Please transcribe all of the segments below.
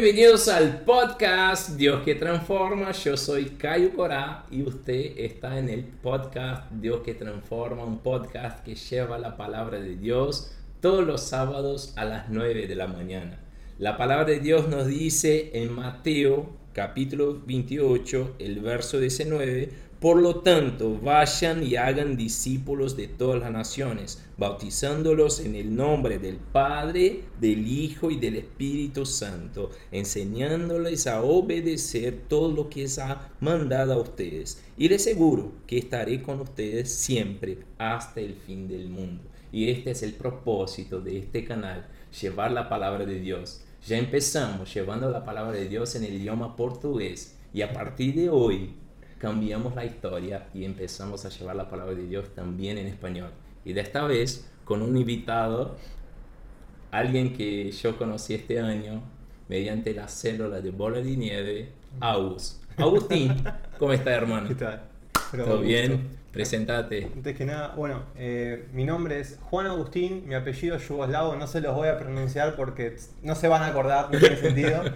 bienvenidos al podcast Dios que transforma. Yo soy Caio Corá y usted está en el podcast Dios que transforma, un podcast que lleva la palabra de Dios todos los sábados a las 9 de la mañana. La palabra de Dios nos dice en Mateo capítulo 28, el verso 19, por lo tanto, vayan y hagan discípulos de todas las naciones, bautizándolos en el nombre del Padre, del Hijo y del Espíritu Santo, enseñándoles a obedecer todo lo que les ha mandado a ustedes. Y les aseguro que estaré con ustedes siempre hasta el fin del mundo. Y este es el propósito de este canal, llevar la palabra de Dios. Ya empezamos llevando la palabra de Dios en el idioma portugués y a partir de hoy cambiamos la historia y empezamos a llevar la palabra de Dios también en español. Y de esta vez con un invitado, alguien que yo conocí este año mediante la célula de bola de nieve, Agus. Agustín, ¿cómo estás hermano? ¿Qué tal? ¿Todo bien? Presentate. Antes que nada, bueno, eh, mi nombre es Juan Agustín, mi apellido es yugoslavo, no se los voy a pronunciar porque no se van a acordar, no tiene sentido.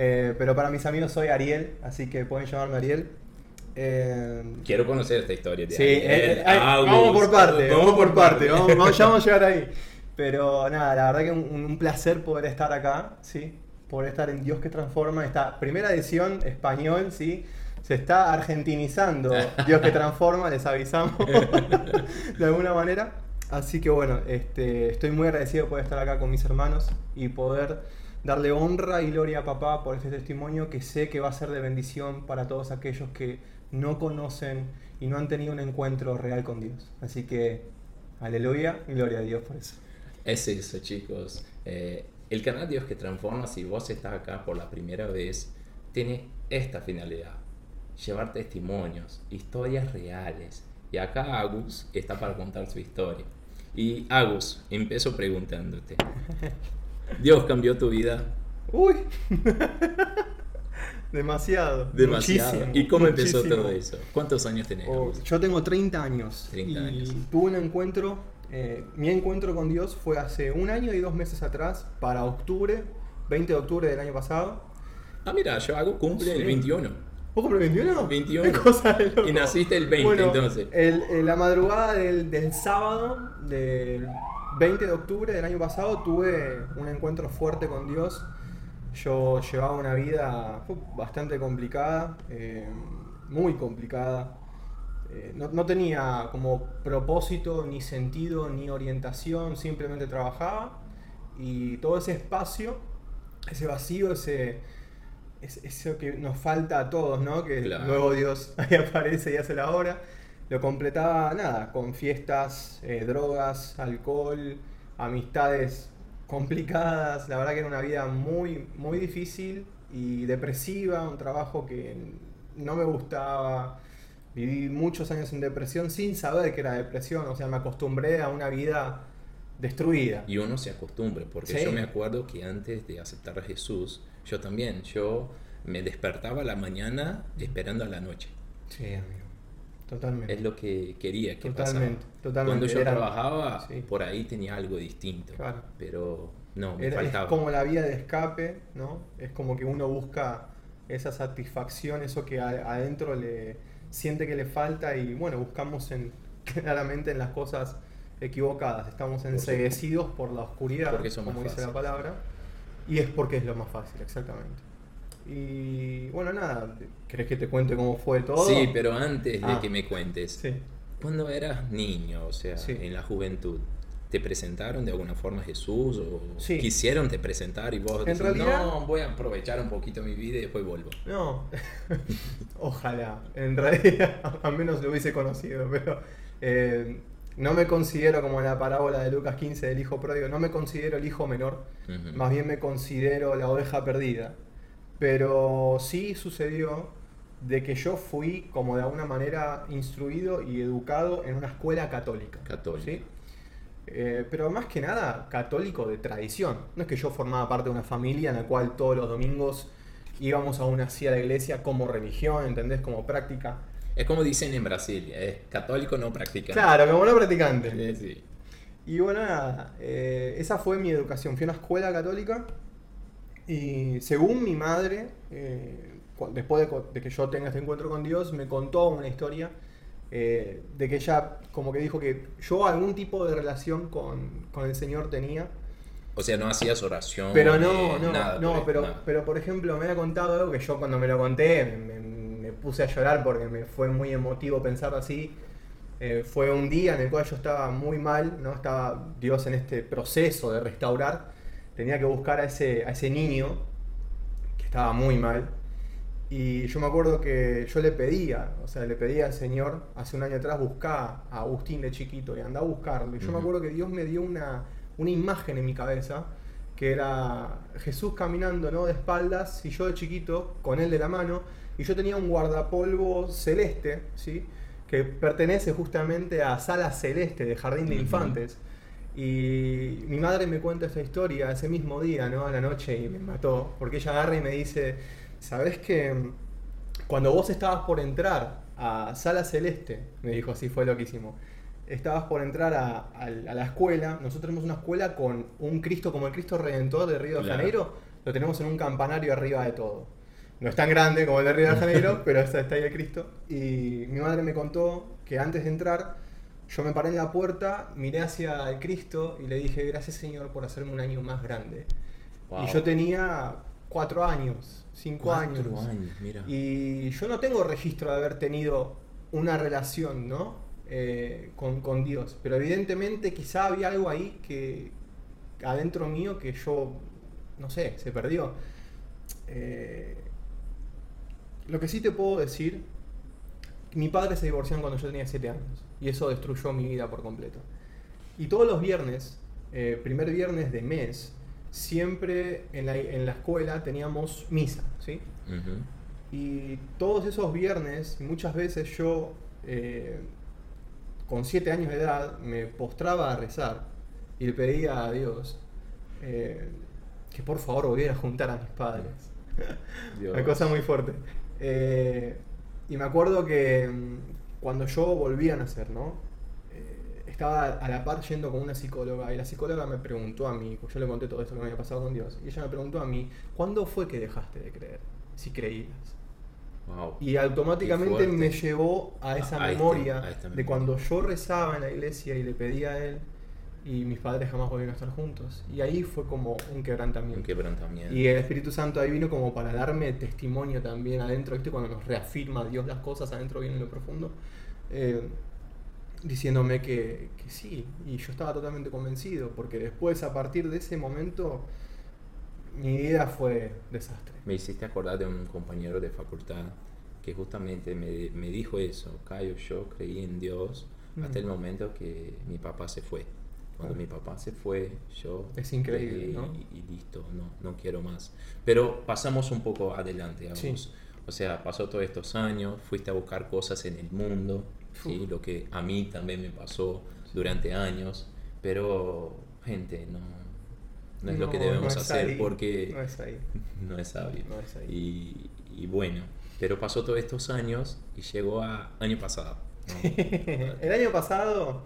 Eh, pero para mis amigos soy Ariel, así que pueden llamarme Ariel. Eh, Quiero conocer esta historia. De sí, eh, eh, vamos por parte, vamos por parte, vamos, ya vamos a llegar ahí. Pero nada, la verdad que un, un placer poder estar acá, ¿sí? Poder estar en Dios que Transforma, esta primera edición español, ¿sí? Se está argentinizando Dios que Transforma, les avisamos de alguna manera. Así que bueno, este, estoy muy agradecido por estar acá con mis hermanos y poder darle honra y gloria a papá por este testimonio que sé que va a ser de bendición para todos aquellos que no conocen y no han tenido un encuentro real con Dios. Así que, aleluya y gloria a Dios por eso. Es eso, chicos. Eh, el canal Dios que transforma, si vos estás acá por la primera vez, tiene esta finalidad. Llevar testimonios, historias reales. Y acá Agus está para contar su historia. Y Agus, empiezo preguntándote. ¿Dios cambió tu vida? Uy. Demasiado. Demasiado. ¿Y cómo empezó todo eso? ¿Cuántos años tenés? Oh, yo tengo 30 años. 30 años. tuve un encuentro, eh, mi encuentro con Dios fue hace un año y dos meses atrás, para octubre, 20 de octubre del año pasado. Ah, mira, yo hago cumple el 21. ¿Vos cumple el 21? 21. Y naciste el 20, entonces. El, la madrugada del, del sábado, del 20 de octubre del año pasado, tuve un encuentro fuerte con Dios yo llevaba una vida bastante complicada, eh, muy complicada. Eh, no, tenía como propósito, ni sentido, ni orientación, simplemente trabajaba y todo ese espacio, ese vacío, ese, eso que nos falta a todos, ¿no? Que luego Dios ahí aparece y hace la obra, lo completaba nada, con fiestas, eh, drogas, alcohol, amistades complicadas, la verdad que era una vida muy, muy difícil y depresiva, un trabajo que no me gustaba. Viví muchos años en depresión sin saber que era depresión, o sea, me acostumbré a una vida destruida. Y uno se acostumbra, porque yo me acuerdo que antes de aceptar a Jesús, yo también, yo me despertaba a la mañana esperando a la noche. Sí, amigo. Totalmente. Es lo que quería que totalmente, Totalmente. Cuando yo trabajaba, por ahí tenía algo distinto. Claro. Pero no, me faltaba. Es como la vía de escape, ¿no? Es como que uno busca esa satisfacción, eso que adentro le siente que le falta y bueno, buscamos en, claramente en las cosas equivocadas. Estamos enseguecidos por la oscuridad, como dice la palabra, y es porque es lo más fácil, exactamente. Y bueno, nada, ¿querés que te cuente cómo fue todo? Sí, pero antes de ah. que me cuentes, cuando eras niño, o sea, en la juventud, ¿te presentaron de alguna forma Jesús o quisieron te presentar y vos en realidad, no, voy a aprovechar un poquito mi vida y después vuelvo? No, ojalá, en realidad al menos lo hubiese conocido, pero eh, no me considero como en la parábola de Lucas 15 del hijo pródigo, no me considero el hijo menor, más bien me considero la oveja perdida. Pero sí sucedió de que yo fui como de alguna manera instruido y educado en una escuela católica. Católica. Eh, pero más que nada católico de tradición. No es que yo formaba parte de una familia en la cual todos los domingos íbamos a una así a la iglesia como religión, ¿entendés? Como práctica. Es como dicen en Brasil, es católico no practicante. Claro, como no practicante. Sí, Y bueno, nada, eh, esa fue mi educación. Fui a una escuela católica Y según mi madre, eh, después de, que yo tenga este encuentro con Dios, me contó una historia eh, de que ella como que dijo que yo algún tipo de relación con, con el Señor tenía. O sea, no hacías oración. Pero no, eh, no, nada no, pero, nada. pero por ejemplo me había contado algo que yo cuando me lo conté me puse a llorar porque me fue muy emotivo pensar así. Eh, fue un día en el cual yo estaba muy mal, ¿no? Estaba Dios en este proceso de restaurar. Tenía que buscar a ese, a ese niño que estaba muy mal. Y yo me acuerdo que yo le pedía, o sea, le pedía al Señor hace un año atrás buscar a Agustín de chiquito y anda a buscarlo. Y yo me acuerdo que Dios me dio una, una imagen en mi cabeza que era Jesús caminando ¿no? de espaldas y yo de chiquito con él de la mano y yo tenía un guardapolvo celeste, ¿sí? que pertenece justamente a Sala Celeste de Jardín de. Infantes. Y mi madre me cuenta esta historia ese mismo día, ¿no? A la noche y me mató, porque ella agarra y me dice, ¿sabes que cuando vos estabas por entrar a Sala Celeste, me dijo así, fue loquísimo, estabas por entrar a, a- a la escuela, nosotros tenemos una escuela con un Cristo como el Cristo Redentor de Río de Claro. Janeiro, lo tenemos en un campanario arriba de todo. No es tan grande como el de Río de Janeiro, pero está, está ahí el Cristo. Y mi madre me contó que antes de entrar, yo me paré en la puerta, miré hacia el Cristo y le dije, gracias Señor por hacerme un año más grande. Wow. Y yo tenía cuatro años, cinco Cuatro años. años, mira. Y yo no tengo registro de haber tenido una relación, ¿no? Eh, con, con Dios. Pero evidentemente quizá había algo ahí que adentro mío que yo, no sé, se perdió. Eh, lo que sí te puedo decir, mi padre se divorció cuando yo tenía 7 años. Y eso destruyó mi vida por completo. Y todos los viernes, eh, primer viernes de mes, siempre en la, en la escuela teníamos misa, ¿sí? Y todos esos viernes, muchas veces yo, eh, con siete años de edad, me postraba a rezar y le pedía a Dios eh, que por favor volviera a juntar a mis padres. Dios. Una cosa muy fuerte. Eh, y me acuerdo que mm, cuando yo volví a nacer, ¿no? Eh, estaba a la par yendo con una psicóloga y la psicóloga me preguntó a mí, pues yo le conté todo esto que me había pasado con Dios, y ella me preguntó a mí, ¿cuándo fue que dejaste de creer? Si creías. Wow. Y automáticamente me llevó a esa A este- memoria a esta de cuando yo rezaba en la iglesia y le pedía a él y mis padres jamás volvieron a estar juntos. Y ahí fue como un quebrantamiento. Un quebrantamiento. Y el Espíritu Santo ahí vino como para darme testimonio también adentro, ¿viste? Cuando nos reafirma Dios las cosas adentro bien en lo profundo. eh, diciéndome que, que sí, y yo estaba totalmente convencido, porque después, a partir de ese momento, mi vida fue desastre. Me hiciste acordar de un compañero de facultad que justamente me, me dijo eso. Cayo, yo creí en Dios hasta Mm. el momento que mi papá se fue. Cuando mi papá se fue, yo... Es increíble, dejé ¿no? Y, y listo, no, no quiero más. Pero pasamos un poco adelante, Sí. O sea, pasó todos estos años, fuiste a buscar cosas en el mundo, ¿sí? Lo que a mí también me pasó durante años. Pero, gente, no, no es lo que No, debemos no hacer ahí, porque No es ahí. no es sabio. No es ahí. Y, y bueno, pero pasó todos estos años y llegó a año pasado. ¿no? el año pasado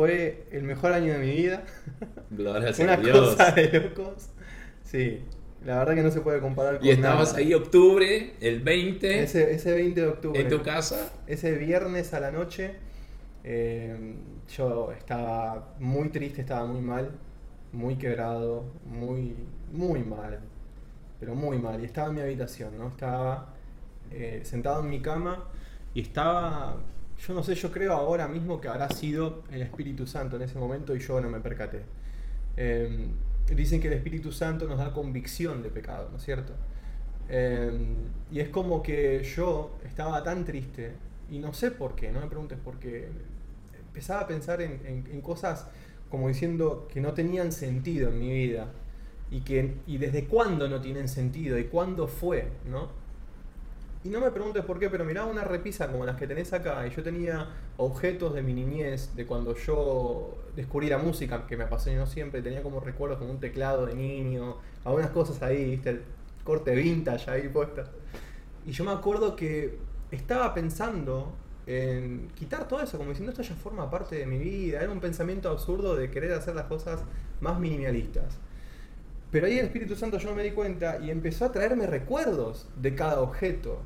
fue el mejor año de mi vida. Gloria Una a Dios. cosa de locos. Sí, la verdad que no se puede comparar con Y estabas nada. ahí octubre, el 20, Ese, ese 20 de octubre. en tu casa. Ese viernes a la noche, eh, yo estaba muy triste, estaba muy mal, muy quebrado, muy, muy mal, pero muy mal. Y estaba en mi habitación, ¿no? Estaba eh, sentado en mi cama y estaba, yo no sé, yo creo ahora mismo que habrá sido el Espíritu Santo en ese momento y yo no me percaté. Eh, dicen que el Espíritu Santo nos da convicción de pecado, ¿no es cierto? Eh, y es como que yo estaba tan triste, y no sé por qué, no me preguntes por qué, empezaba a pensar en, en- en cosas como diciendo que no tenían sentido en mi vida, y, que, y desde cuándo no tienen sentido, y cuándo fue, ¿no? Y no me preguntes por qué, pero miraba una repisa como las que tenés acá, y yo tenía objetos de mi niñez, de cuando yo descubrí la música, que me apasionó siempre, tenía como recuerdos como un teclado de niño, algunas cosas ahí, viste, el corte vintage ahí puesta. Y yo me acuerdo que estaba pensando en quitar todo eso, como diciendo esto ya forma parte de mi vida, era un pensamiento absurdo de querer hacer las cosas más minimalistas. Pero ahí el Espíritu Santo yo no me di cuenta y empezó a traerme recuerdos de cada objeto.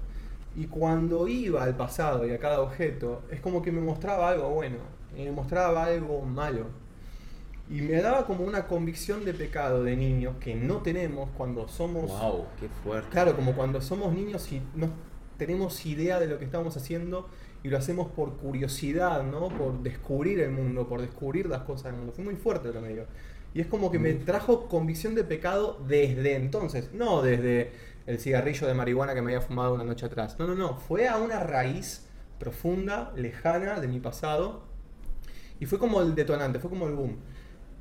Y cuando iba al pasado y a cada objeto, es como que me mostraba algo bueno y me mostraba algo malo. Y me daba como una convicción de pecado de niños que no tenemos cuando somos... Wow, qué fuerte. Claro, como cuando somos niños y no tenemos idea de lo que estamos haciendo y lo hacemos por curiosidad, ¿no? Por descubrir el mundo, por descubrir las cosas del mundo. Fue muy fuerte lo que me dio. Y es como que me trajo convicción de pecado desde entonces, no desde el cigarrillo de marihuana que me había fumado una noche atrás. No, no, no. Fue a una raíz profunda, lejana de mi pasado. Y fue como el detonante, fue como el boom.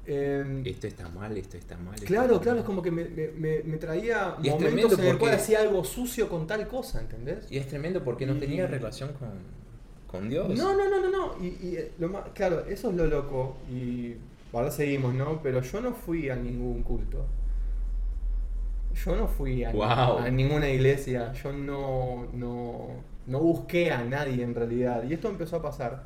Eh, esto está mal, esto está mal. Esto claro, está claro, mal. es como que me, me- me traía Y momentos en el cual hacía algo sucio con tal cosa, ¿entendés? Y es tremendo porque no Y- tenía relación con, con Dios. No, no, no, no, no. Y, y, lo más, claro, eso es lo loco. Y ahora seguimos, ¿no? Pero yo no fui a ningún culto. Yo no fui a, Wow. a ninguna iglesia. Yo no, no, no busqué a nadie en realidad. Y esto empezó a pasar.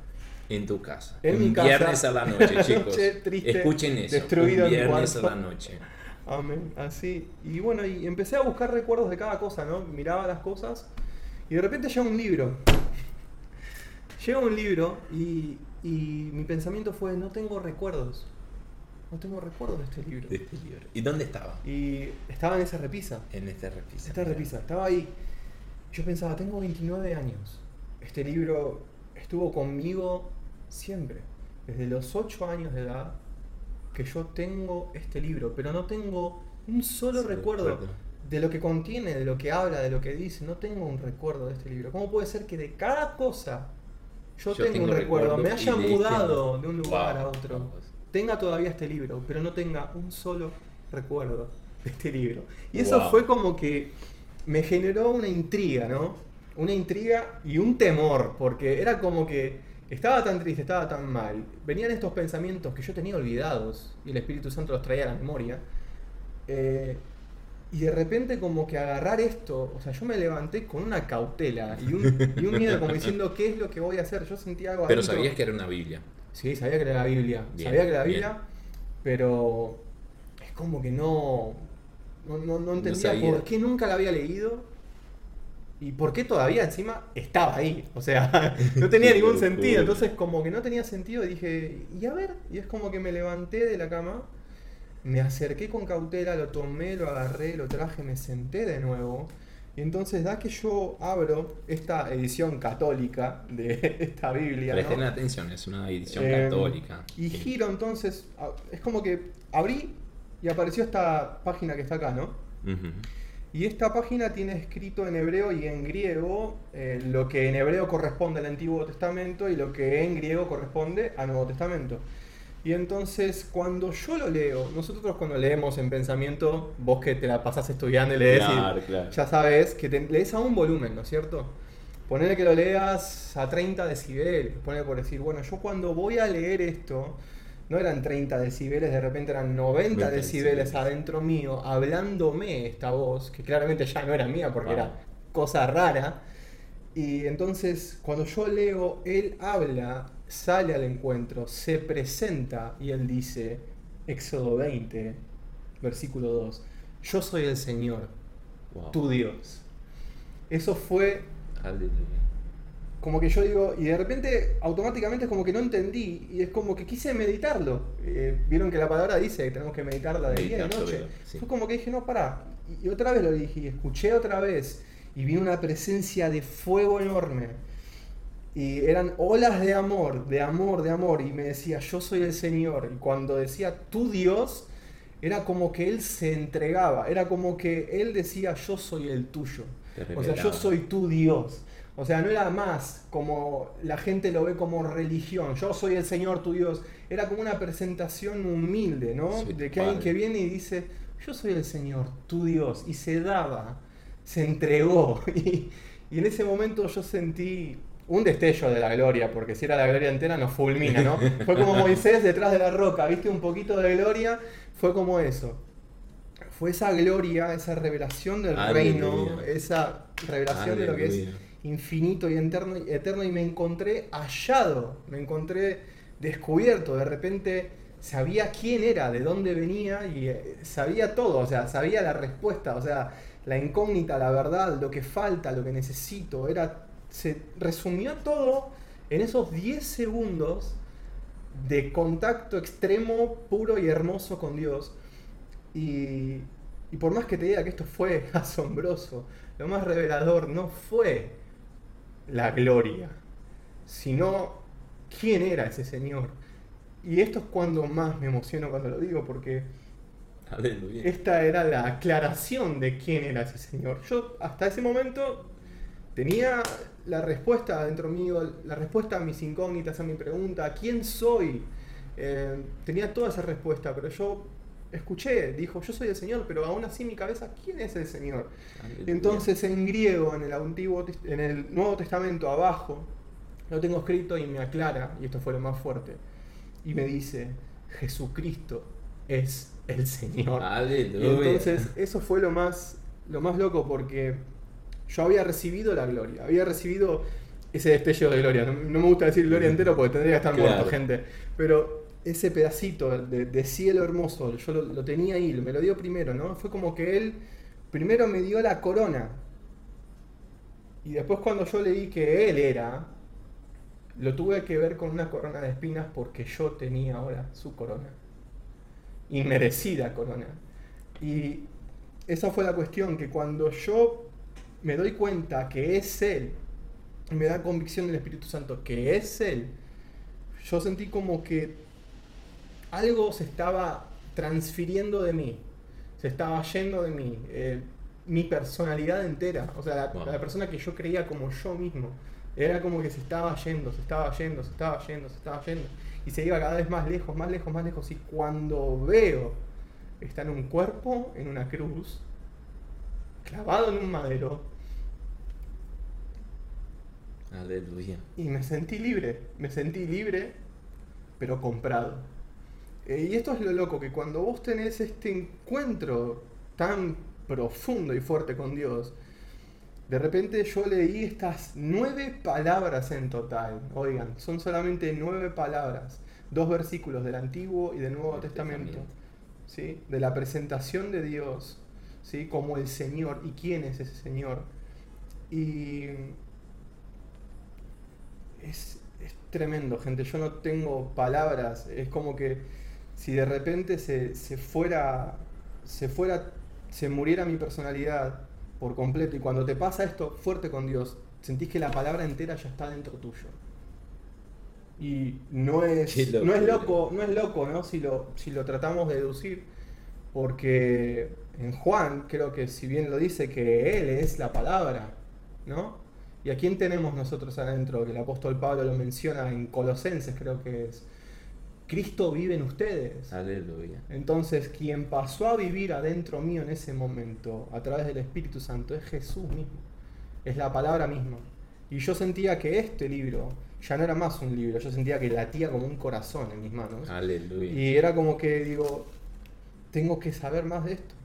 En tu casa. En mi casa. viernes a la noche, chicos. Triste, Escuchen eso. destruido un viernes a la noche. Amén. Así. Y bueno, y empecé a buscar recuerdos de cada cosa, ¿no? Miraba las cosas. Y de repente llega un libro. Llega un libro y, y mi pensamiento fue, no tengo recuerdos. No tengo recuerdos de este libro. De este libro. ¿Y dónde estaba? Y estaba en esa repisa. En este repisa. Esta repisa. Estaba ahí. Yo pensaba, tengo 29 años. Este libro estuvo conmigo siempre. Desde los 8 años de edad que yo tengo este libro. Pero no tengo un solo Sí, recuerdo recuerdo. de lo que contiene, de lo que habla, de lo que dice. No tengo un recuerdo de este libro. ¿Cómo puede ser que de cada cosa yo, Yo tengo, un recuerdo? recuerdo Me haya este mudado de un lugar Wow. a otro. Tenga todavía este libro, pero no tenga un solo recuerdo de este libro. Y eso Wow. fue como que me generó una intriga, ¿no? Una intriga y un temor, porque era como que estaba tan triste, estaba tan mal. Venían estos pensamientos que yo tenía olvidados y el Espíritu Santo los traía a la memoria. Eh, y de repente como que agarrar esto, o sea, yo me levanté con una cautela y un, y un miedo como diciendo, ¿qué es lo que voy a hacer? Yo sentía algo Pero adentro. sabías que era una Biblia. Sí, sabía que era la Biblia. Bien, sabía que era la bien. Biblia, pero es como que no, no, no- no entendía sabía. por qué nunca la había leído y por qué todavía encima estaba ahí. O sea, no tenía ningún sentido. Entonces como que no tenía sentido y dije, y a ver, y es como que me levanté de la cama, me acerqué con cautela, lo tomé, lo agarré, lo traje, me senté de nuevo. Y entonces da que yo abro esta edición católica de esta Biblia. ¿no? Presten atención, es una edición Eh, católica. Y Sí. giro entonces, es como que abrí y apareció esta página que está acá, ¿no? Ujú. Y esta página tiene escrito en hebreo y en griego eh, lo que en hebreo corresponde al Antiguo Testamento y lo que en griego corresponde al Nuevo Testamento. Y entonces cuando yo lo leo, nosotros cuando leemos en pensamiento, vos que te la pasás estudiando y lees, y Claro, ya sabes que te lees a un volumen, ¿no es cierto? Ponele que lo leas a 30 decibeles, ponele por decir, bueno, yo cuando voy a leer esto, no eran 30 decibeles, de repente eran 90 90 decibeles decibeles. adentro mío, hablándome esta voz, que claramente ya no era mía porque Wow. era cosa rara. Y entonces cuando yo leo, él habla, sale al encuentro, se presenta y él dice, Éxodo 20, versículo 2, yo soy el Señor, Wow. tu Dios. Eso fue Aleluya. como que yo digo, y de repente automáticamente es como que no entendí, y es como que quise meditarlo. Eh, Vieron que la palabra dice que tenemos que meditarla de día y noche. sí. Fue como que dije, no, pará. Y, y otra vez lo dije, y escuché otra vez, y vi una presencia de fuego enorme. Y eran olas de amor, de amor, de amor, y me decía, yo soy el Señor. Y cuando decía, tu Dios, era como que Él se entregaba, era como que Él decía, yo soy el tuyo. O sea, yo soy tu Dios. O sea, no era más como la gente lo ve como religión. Yo soy el Señor tu Dios. Era como una presentación humilde, ¿no? Soy de que alguien que viene y dice, yo soy el Señor tu Dios. Y se daba, se entregó. Y, y en ese momento yo sentí un destello de la gloria, porque si era la gloria entera nos fulmina, ¿no? Fue como Moisés detrás de la roca, ¿viste? Un poquito de gloria, fue como eso. Fue esa gloria, esa revelación del reino, esa revelación de lo que es infinito y eterno, eterno y me encontré hallado, me encontré descubierto, de repente sabía quién era, de dónde venía y eh, sabía todo, o sea, sabía la respuesta, o sea, la incógnita, la verdad, lo que falta, lo que necesito, era se resumió todo en esos 10 segundos de contacto extremo, puro y hermoso con Dios. Y, y por más que te diga que esto fue asombroso, lo más revelador no fue la gloria, sino quién era ese Señor. Y esto es cuando más me emociono cuando lo digo, porque esta era la aclaración de quién era ese Señor. Yo hasta ese momento tenía la respuesta dentro mío, la respuesta a mis incógnitas, a mi pregunta, ¿quién soy? Eh, tenía toda esa respuesta, pero yo escuché, dijo, yo soy el Señor, pero aún así mi cabeza, ¿quién es el Señor? Entonces en griego, en el, Antiguo, en el Nuevo Testamento, abajo, lo tengo escrito y me aclara, y esto fue lo más fuerte, y me dice, Jesucristo es el Señor. Y entonces eso fue lo más, lo más loco porque yo había recibido la gloria, había recibido ese destello de gloria. No, me gusta decir gloria entero porque tendría que estar muerto gente, pero ese pedacito de, cielo hermoso, yo lo, tenía ahí, me lo dio primero, ¿no? Fue como que él primero me dio la corona. Y después cuando yo leí que él era, lo tuve que ver con una corona de espinas porque yo tenía ahora su corona. Y merecida corona. Y esa fue la cuestión, que cuando yo me doy cuenta que es Él, y me da convicción del Espíritu Santo que es Él, yo sentí como que algo se estaba transfiriendo de mí, se estaba yendo de mí, eh, mi personalidad entera, o sea, la, persona que yo creía como yo mismo, era como que se estaba yendo, se estaba yendo, se estaba yendo, se estaba yendo, y se iba cada vez más lejos, más lejos, más lejos, y cuando veo, está en un cuerpo, en una cruz, clavado en un madero, Aleluya. Y me sentí libre, me sentí libre, pero comprado. Eh, y esto es lo loco, que cuando vos tenés este encuentro tan profundo y fuerte con Dios, de repente yo leí estas nueve palabras en total. Oigan, son solamente nueve palabras, dos versículos del Antiguo y del Nuevo Testamento, ¿sí? de la presentación de Dios ¿sí? como el Señor y quién es ese Señor. Y es, es tremendo, gente. Yo no tengo palabras. Es como que si de repente se, fuera, se fuera, se muriera mi personalidad por completo y cuando te pasa esto fuerte con Dios, sentís que la palabra entera ya está dentro tuyo. Y no es, no es loco, no es loco, ¿no? Si lo, si lo tratamos de deducir, porque en Juan creo que si bien lo dice que Él es la palabra, ¿no? ¿Y a quién tenemos nosotros adentro? Que el apóstol Pablo lo menciona en Colosenses, creo que es Cristo vive en ustedes. Aleluya. Entonces, quien pasó a vivir adentro mío en ese momento, a través del Espíritu Santo, es Jesús mismo. Es la palabra misma. Y yo sentía que este libro ya no era más un libro, yo sentía que latía como un corazón en mis manos. Aleluya. Y era como que digo, tengo que saber más de esto.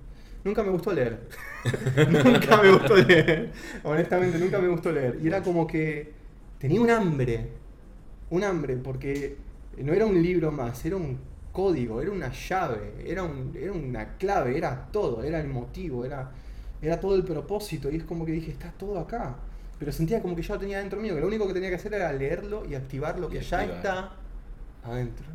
Nunca me gustó leer. nunca me gustó leer. Honestamente, nunca me gustó leer. Y era como que tenía un hambre. Un hambre, porque no era un libro más, era un código, era una llave, era, un, era una clave, era todo, era el motivo, era, era todo el propósito. Y es como que dije, está todo acá. Pero sentía como que ya lo tenía dentro mío, que lo único que tenía que hacer era leerlo y activar lo que ya está adentro.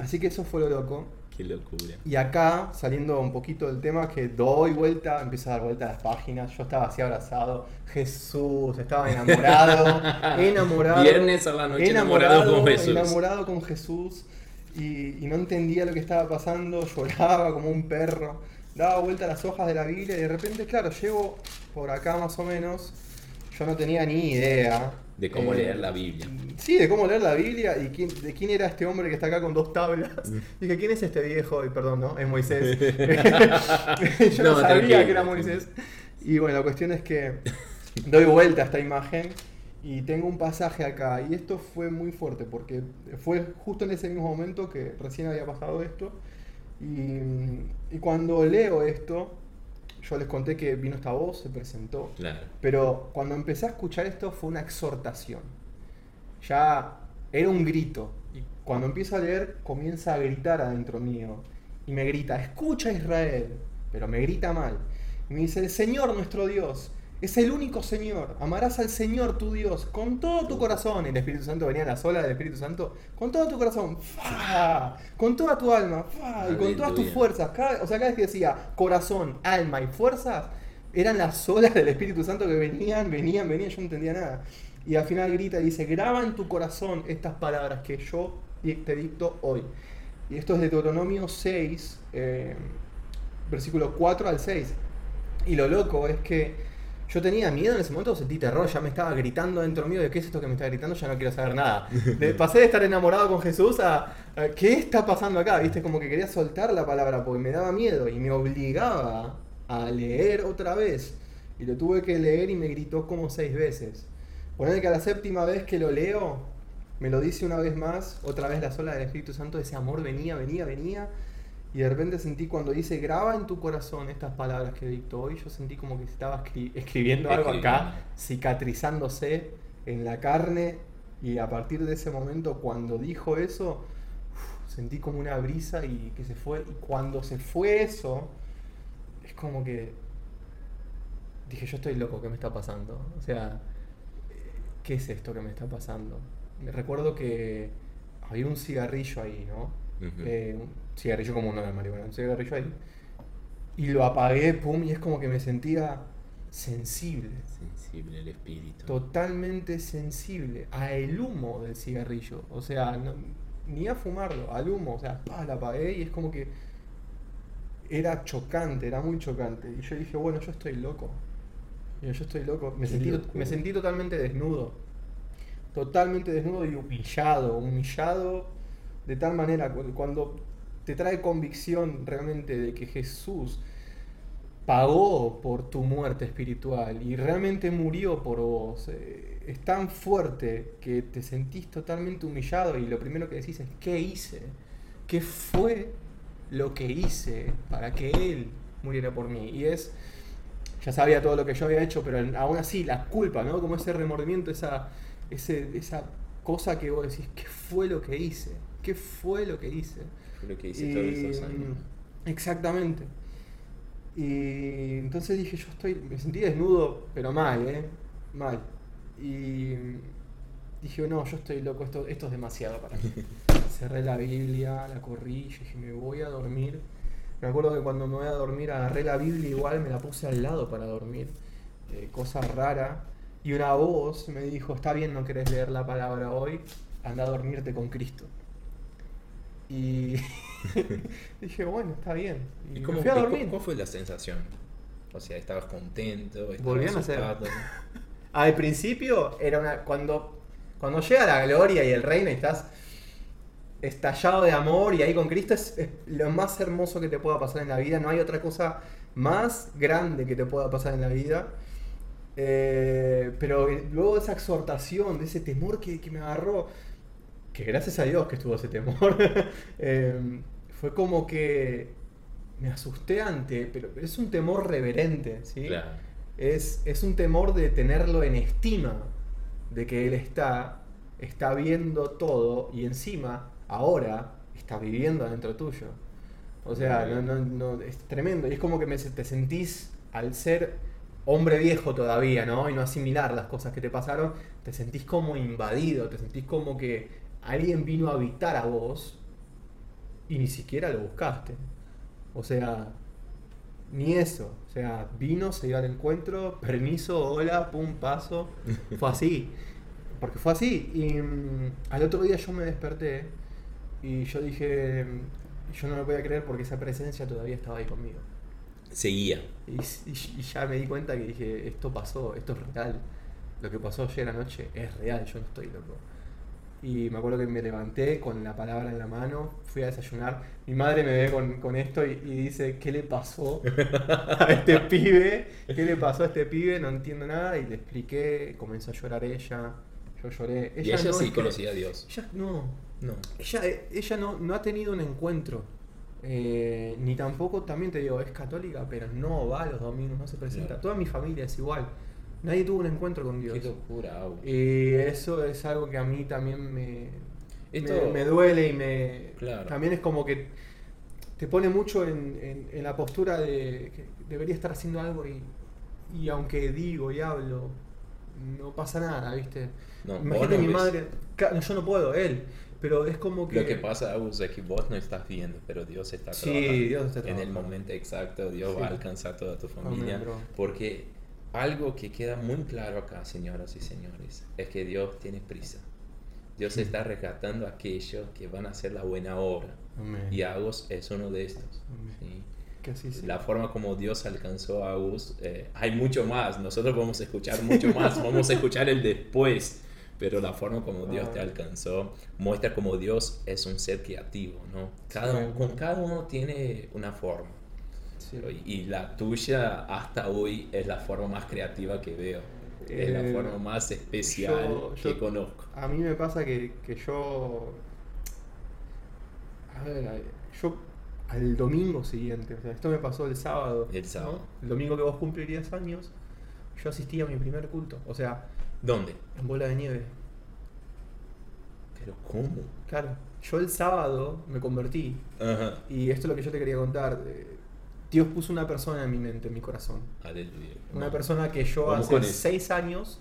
Así que eso fue lo loco. Qué locura. Y acá, saliendo un poquito del tema, que doy vuelta, empiezo a dar vuelta a las páginas. Yo estaba así abrazado. Jesús, estaba enamorado. enamorado. Viernes a la noche enamorado, con Jesús. Enamorado con Jesús. Y, no entendía lo que estaba pasando. Lloraba como un perro. Daba vuelta a las hojas de la Biblia. Y de repente, claro, llego por acá más o menos. Yo no tenía ni idea de cómo eh, leer la Biblia. Sí, de cómo leer la Biblia y quién, de quién era este hombre que está acá con dos tablas. Mm. Dije, ¿quién es este viejo? Y perdón, ¿no? Es Moisés. Yo no, sabía que era Moisés. Y bueno, la cuestión es que doy vuelta a esta imagen y tengo un pasaje acá. Y esto fue muy fuerte porque fue justo en ese mismo momento que recién había pasado esto. Y, y cuando leo esto, yo les conté que vino esta voz, se presentó. Pero cuando empecé a escuchar esto fue una exhortación. Ya era un grito. Y cuando empiezo a leer, comienza a gritar adentro mío. Y me grita, escucha Israel. Pero me grita mal. Y me dice, el Señor nuestro Dios es el único Señor. Amarás al Señor tu Dios con todo tu corazón. Y el Espíritu Santo venía a la sola del Espíritu Santo. Con todo tu corazón. ¡fa! Con toda tu alma. ¡fa! Y con todas tus fuerzas. Cada- o sea, cada vez que decía corazón, alma y fuerzas, eran las olas del Espíritu Santo que venían, venían, venían. Yo no entendía nada. Y al final grita y dice, graba en tu corazón estas palabras que yo te dicto hoy. Y esto es de Deuteronomio 6, eh, versículo 4 al 6. Y lo loco es que yo tenía miedo en ese momento, sentí terror, ya me estaba gritando dentro mío de qué es esto que me está gritando, ya no quiero saber nada. De- pasé de estar enamorado con Jesús a, a, qué está pasando acá, viste, como que quería soltar la palabra porque me daba miedo y me obligaba a leer otra vez. Y lo tuve que leer y me gritó como seis veces. Poner que a la séptima vez que lo leo, me lo dice una vez más, otra vez la sola del Espíritu Santo, ese amor venía, venía, venía. Y de repente sentí cuando dice, graba en tu corazón estas palabras que dicto hoy, yo sentí como que estaba escri- escribiendo algo acá, cicatrizándose en la carne. Y a partir de ese momento, cuando dijo eso, uf, sentí como una brisa y que se fue. Y cuando se fue eso, es como que dije, yo estoy loco, ¿qué me está pasando? O sea, ¿qué es esto que me está pasando? Me recuerdo que había un cigarrillo ahí, ¿no? Eh, un cigarrillo como uno de marihuana, un cigarrillo ahí. Y lo apagué, pum, y es como que me sentía sensible, Sensible el espíritu. totalmente sensible a el humo del cigarrillo. O sea, no- ni a fumarlo, al humo. O sea, pa, la apagué y es como que era chocante, era muy chocante. Y yo dije, bueno, yo estoy loco. Yo, yo estoy loco. Me sentí, locura. me sentí totalmente desnudo. Totalmente desnudo y humillado. Humillado de tal manera cu- cuando te trae convicción realmente de que Jesús pagó por tu muerte espiritual y realmente murió por vos. eh, es tan fuerte que te sentís totalmente humillado y lo primero que decís es, ¿qué hice? ¿Qué fue lo que hice para que Él muriera por mí? Y es, ya sabía todo lo que yo había hecho, pero aún así la culpa, ¿no? Como ese remordimiento, esa, esa cosa que vos decís, ¿qué fue lo que hice? ¿Qué fue lo que hice? Lo que hice todos años. Exactamente. Y entonces dije, yo estoy, me sentí desnudo, pero mal, ¿eh? Mal. Y dije, no, yo estoy loco, esto, esto es demasiado para mí. Cerré la Biblia, la corrí, yo dije, me voy a dormir. Me acuerdo que cuando me voy a dormir agarré la Biblia igual, me la puse al lado para dormir. Eh, cosa rara. Y una voz me dijo, está bien, no querés leer la palabra hoy, anda a dormirte con Cristo. Y dije, bueno, está bien. Y, ¿Y me cómo, fui a dormir. cu- ¿Cuál fue la sensación? O sea, ¿estabas contento? ¿Estabas Volví a asustado? Al principio era una. Cuando, cuando llega la gloria y el reino y estás estallado de amor y ahí con Cristo es, es lo más hermoso que te pueda pasar en la vida. No hay otra cosa más grande que te pueda pasar en la vida. Eh, pero luego de esa exhortación, de ese temor que, que me agarró, que gracias a Dios que estuvo ese temor, eh, fue como que me asusté ante, pero es un temor reverente, ¿sí? Claro. Es, es un temor de tenerlo en estima, de que Él está, está viendo todo y encima, ahora, está viviendo dentro tuyo. O sea, no, no- no- es tremendo. Y es como que me, te sentís, al ser hombre viejo todavía, ¿no? Y no asimilar las cosas que te pasaron, te sentís como invadido, te sentís como que alguien vino a habitar a vos y ni siquiera lo buscaste. O sea, ni eso. O sea, vino, se dio al encuentro, permiso, hola, pum, paso. Fue así. Porque fue así. Y mm, al otro día yo me desperté y yo dije, yo no lo podía creer porque esa presencia todavía estaba ahí conmigo. Seguía. Y, y- y ya me di cuenta que dije, esto pasó, esto es real. Lo que pasó ayer anoche es real, yo no estoy loco. Y me acuerdo que me levanté con la palabra en la mano, fui a desayunar. Mi madre me ve con, con esto y, y dice, ¿qué le pasó a este pibe? ¿Qué le pasó a este pibe? No entiendo nada. Y le expliqué, comenzó a llorar ella, yo lloré. y ella no sí conocía a Dios. Ella no, No. ella, ella no, no ha tenido un encuentro. eh, ni tampoco, también te digo, es católica, pero no va los domingos, no se presenta. Toda mi familia es igual. Nadie tuvo un encuentro con Dios. Qué locura. Y eso es algo que a mí también me... Esto- me, me duele y me... Claro. También es como que te pone mucho en, en- en la postura de que debería estar haciendo algo y, y aunque digo y hablo, no pasa nada, ¿viste? No, Imagínate no mi ves. madre... Yo no puedo, él. Pero es como que... Lo que pasa, Agus, es que vos no estás viendo, pero Dios está Sí, trabajando. Dios está En el trabajando. momento exacto, Dios Sí. va a alcanzar toda tu familia. Amén, porque algo que queda muy claro acá, señoras y señores, es que Dios tiene prisa. Dios está rescatando a aquellos que van a hacer la buena obra. Amén. Y Agus es uno de estos. ¿sí? Que así sea. La forma como Dios alcanzó a Agus, eh, hay mucho más. Nosotros vamos a escuchar mucho más. Vamos a escuchar el después. Pero la forma como Dios te alcanzó muestra como Dios es un ser creativo, ¿no? Cada, Sí. con cada uno tiene una forma. Sí. Y, la tuya hasta hoy es la forma más creativa que veo. Es la Eh, forma más especial yo- que yo- conozco. A mí me pasa que, que yo. A ver, a- yo al domingo siguiente, o sea, esto me pasó el sábado. El sábado. ¿no? El domingo que vos cumplirías años, yo asistí a mi primer culto. O sea, ¿Dónde? en bola de nieve. Pero ¿cómo? Claro, yo el sábado me convertí. Ajá. Y esto es lo que yo te quería contar. eh, Dios puso una persona en mi mente, en mi corazón. Aleluya. Una persona que yo Vamos hace seis años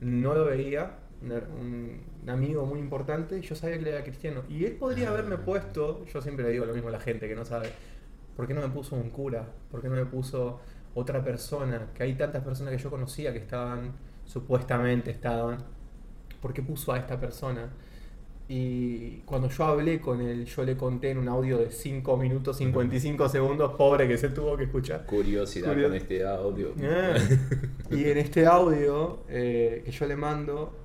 no lo veía, un, amigo muy importante, y yo sabía que él era cristiano. Y él podría Ah. haberme puesto, yo siempre le digo lo mismo a la gente que no sabe, ¿por qué no me puso un cura? ¿Por qué no me puso otra persona? Que hay tantas personas que yo conocía que estaban, supuestamente estaban, ¿por qué puso a esta persona? Y cuando yo hablé con él, yo le conté en un audio de 5 minutos 55 segundos, pobre que se tuvo que escuchar. Curiosidad Curio- con este audio. Ah. Y en este audio eh, que yo le mando,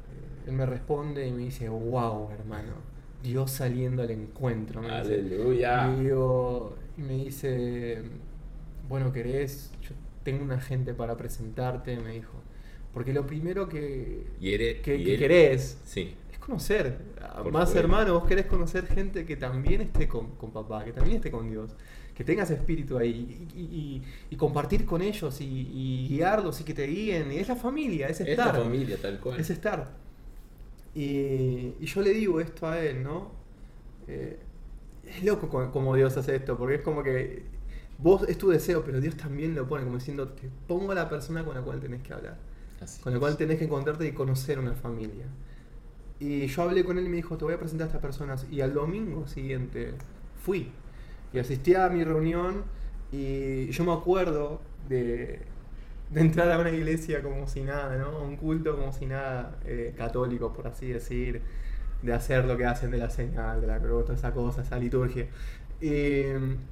él me responde y me dice, wow, hermano, Dios saliendo al encuentro. Me dice. Aleluya. Y, digo- y me dice, bueno, ¿querés? Yo tengo una gente para presentarte, me dijo. Porque lo primero que, Y eres- que, y que él- querés Sí. Es conocer. Por Más supuesto. hermano, vos querés conocer gente que también esté con, con papá, que también esté con Dios, que tengas espíritu ahí y, y- y compartir con ellos y, guiarlos y que te guíen. Y es la familia, es Es estar. la familia, tal cual. Es estar. Y, y yo le digo esto a él, ¿no? Eh, es loco co- como Dios hace esto, porque es como que vos es tu deseo, pero Dios también lo pone como diciendo, te pongo a la persona con la cual tenés que hablar Así con es. cual tenés que encontrarte y conocer una familia. Y yo hablé con él y me dijo, te voy a presentar a estas personas. Y al domingo siguiente fui y asistí a mi reunión y yo me acuerdo de, de entrar a una iglesia como si nada, ¿no? Un culto como si nada, eh, católico por así decir, de hacer lo que hacen de la señal, de la cruz, toda esa cosa, esa liturgia. Y,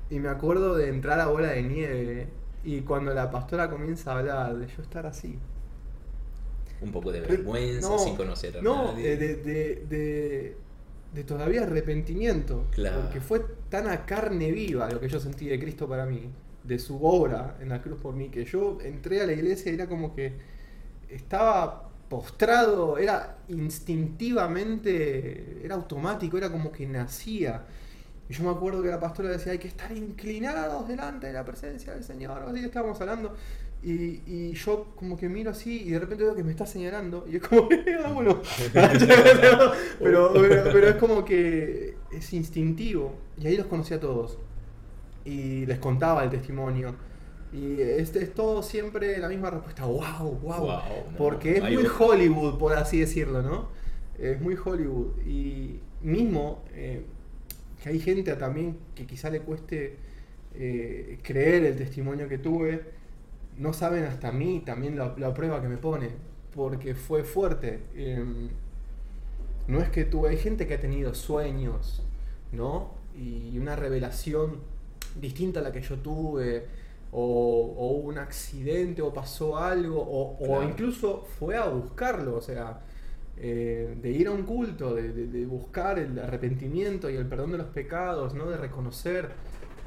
y me acuerdo de entrar a bola de nieve y cuando la pastora comienza a hablar, de yo estar así. Un poco de vergüenza, No, sin conocer a no, nadie. eh, de, de, de, de todavía arrepentimiento. Claro. Porque fue tan a carne viva lo que yo sentí de Cristo para mí, de su obra en la cruz por mí, que yo entré a la iglesia y era como que estaba postrado, era instintivamente, era automático, era como que nacía. Y yo me acuerdo que la pastora decía, hay que estar inclinados delante de la presencia del Señor, así que estábamos hablando. Y, y yo como que miro así y de repente veo que me está señalando y es como pero, pero, pero es como que es instintivo. Y ahí los conocí a todos. Y les contaba el testimonio. Y es, es todo siempre la misma respuesta, wow, wow. Wow, no, porque es muy. Hollywood, por así decirlo, ¿no? Es muy Hollywood. Y mismo eh, que hay gente también que quizá le cueste eh, creer el testimonio que tuve, no saben hasta mí también la, la prueba que me pone, porque fue fuerte. Em, no es que tuve, hay gente que ha tenido sueños, ¿no? Y una revelación distinta a la que yo tuve, o, un accidente, o pasó algo, o, incluso fue a buscarlo, o sea, eh, de ir a un culto, de, de- de buscar el arrepentimiento y el perdón de los pecados, ¿no? De reconocer.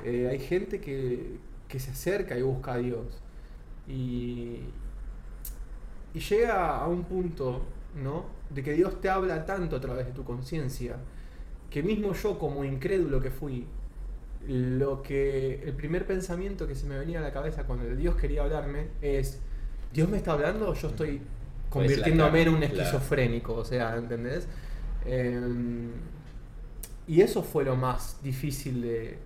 Eh, hay gente que, que se acerca y busca a Dios. Y, y llega a un punto, ¿no? De que Dios te habla tanto a través de tu conciencia, que mismo yo como incrédulo que fui, lo que el primer pensamiento que se me venía a la cabeza cuando Dios quería hablarme es, ¿Dios me está hablando o yo estoy convirtiéndome en un Pues esquizofrénico? O sea, ¿entendés? Em, Y eso fue lo más difícil de,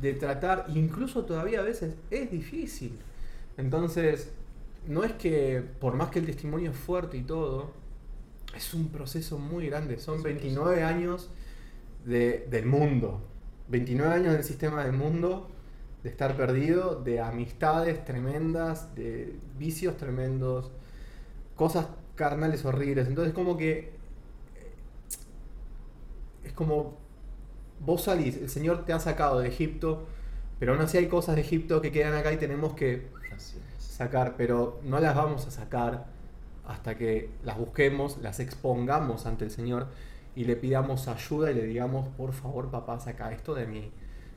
de tratar, incluso todavía a veces es difícil. Entonces, no es que, por más que el testimonio es fuerte y todo, es un proceso muy grande. Son 29 años de- del mundo. 29 años del sistema del mundo, de estar perdido, de amistades tremendas, de vicios tremendos, cosas carnales horribles. Entonces, como que. eh, Es como. Vos salís, el Señor te ha sacado de Egipto, pero aún así hay cosas de Egipto que quedan acá y tenemos que. Sacar, pero no las vamos a sacar hasta que las busquemos, las expongamos ante el Señor y le pidamos ayuda y le digamos, por favor, papá, saca esto de mí,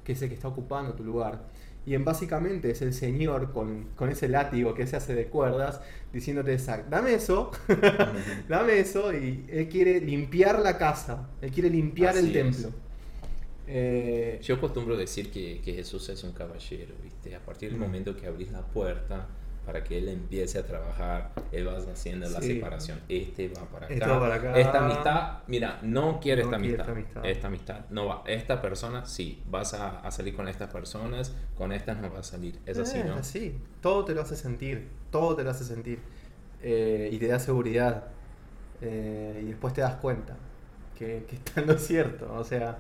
que es el que está ocupando tu lugar. Y en básicamente es el Señor con, con ese látigo que se hace de cuerdas, diciéndote, "Sac- dame eso, dame eso, y Él quiere limpiar la casa, Él quiere limpiar el es. Eh, Yo acostumbro decir que, que Jesús es un caballero, ¿viste? A partir del Mm. momento que abrís la puerta para que Él empiece a trabajar, Él va haciendo la Sí. separación. Este va para acá. Este va para acá. Esta amistad, mira, no quiere No esta quiere amistad. esta amistad. Esta amistad no va. Esta persona, sí, vas a, a salir con estas personas, con estas no vas a salir. Es así, Eh, ¿no? así. Todo te lo hace sentir. Todo te lo hace sentir. Eh, y te da seguridad. Eh, y después te das cuenta que, que está en lo cierto. O sea,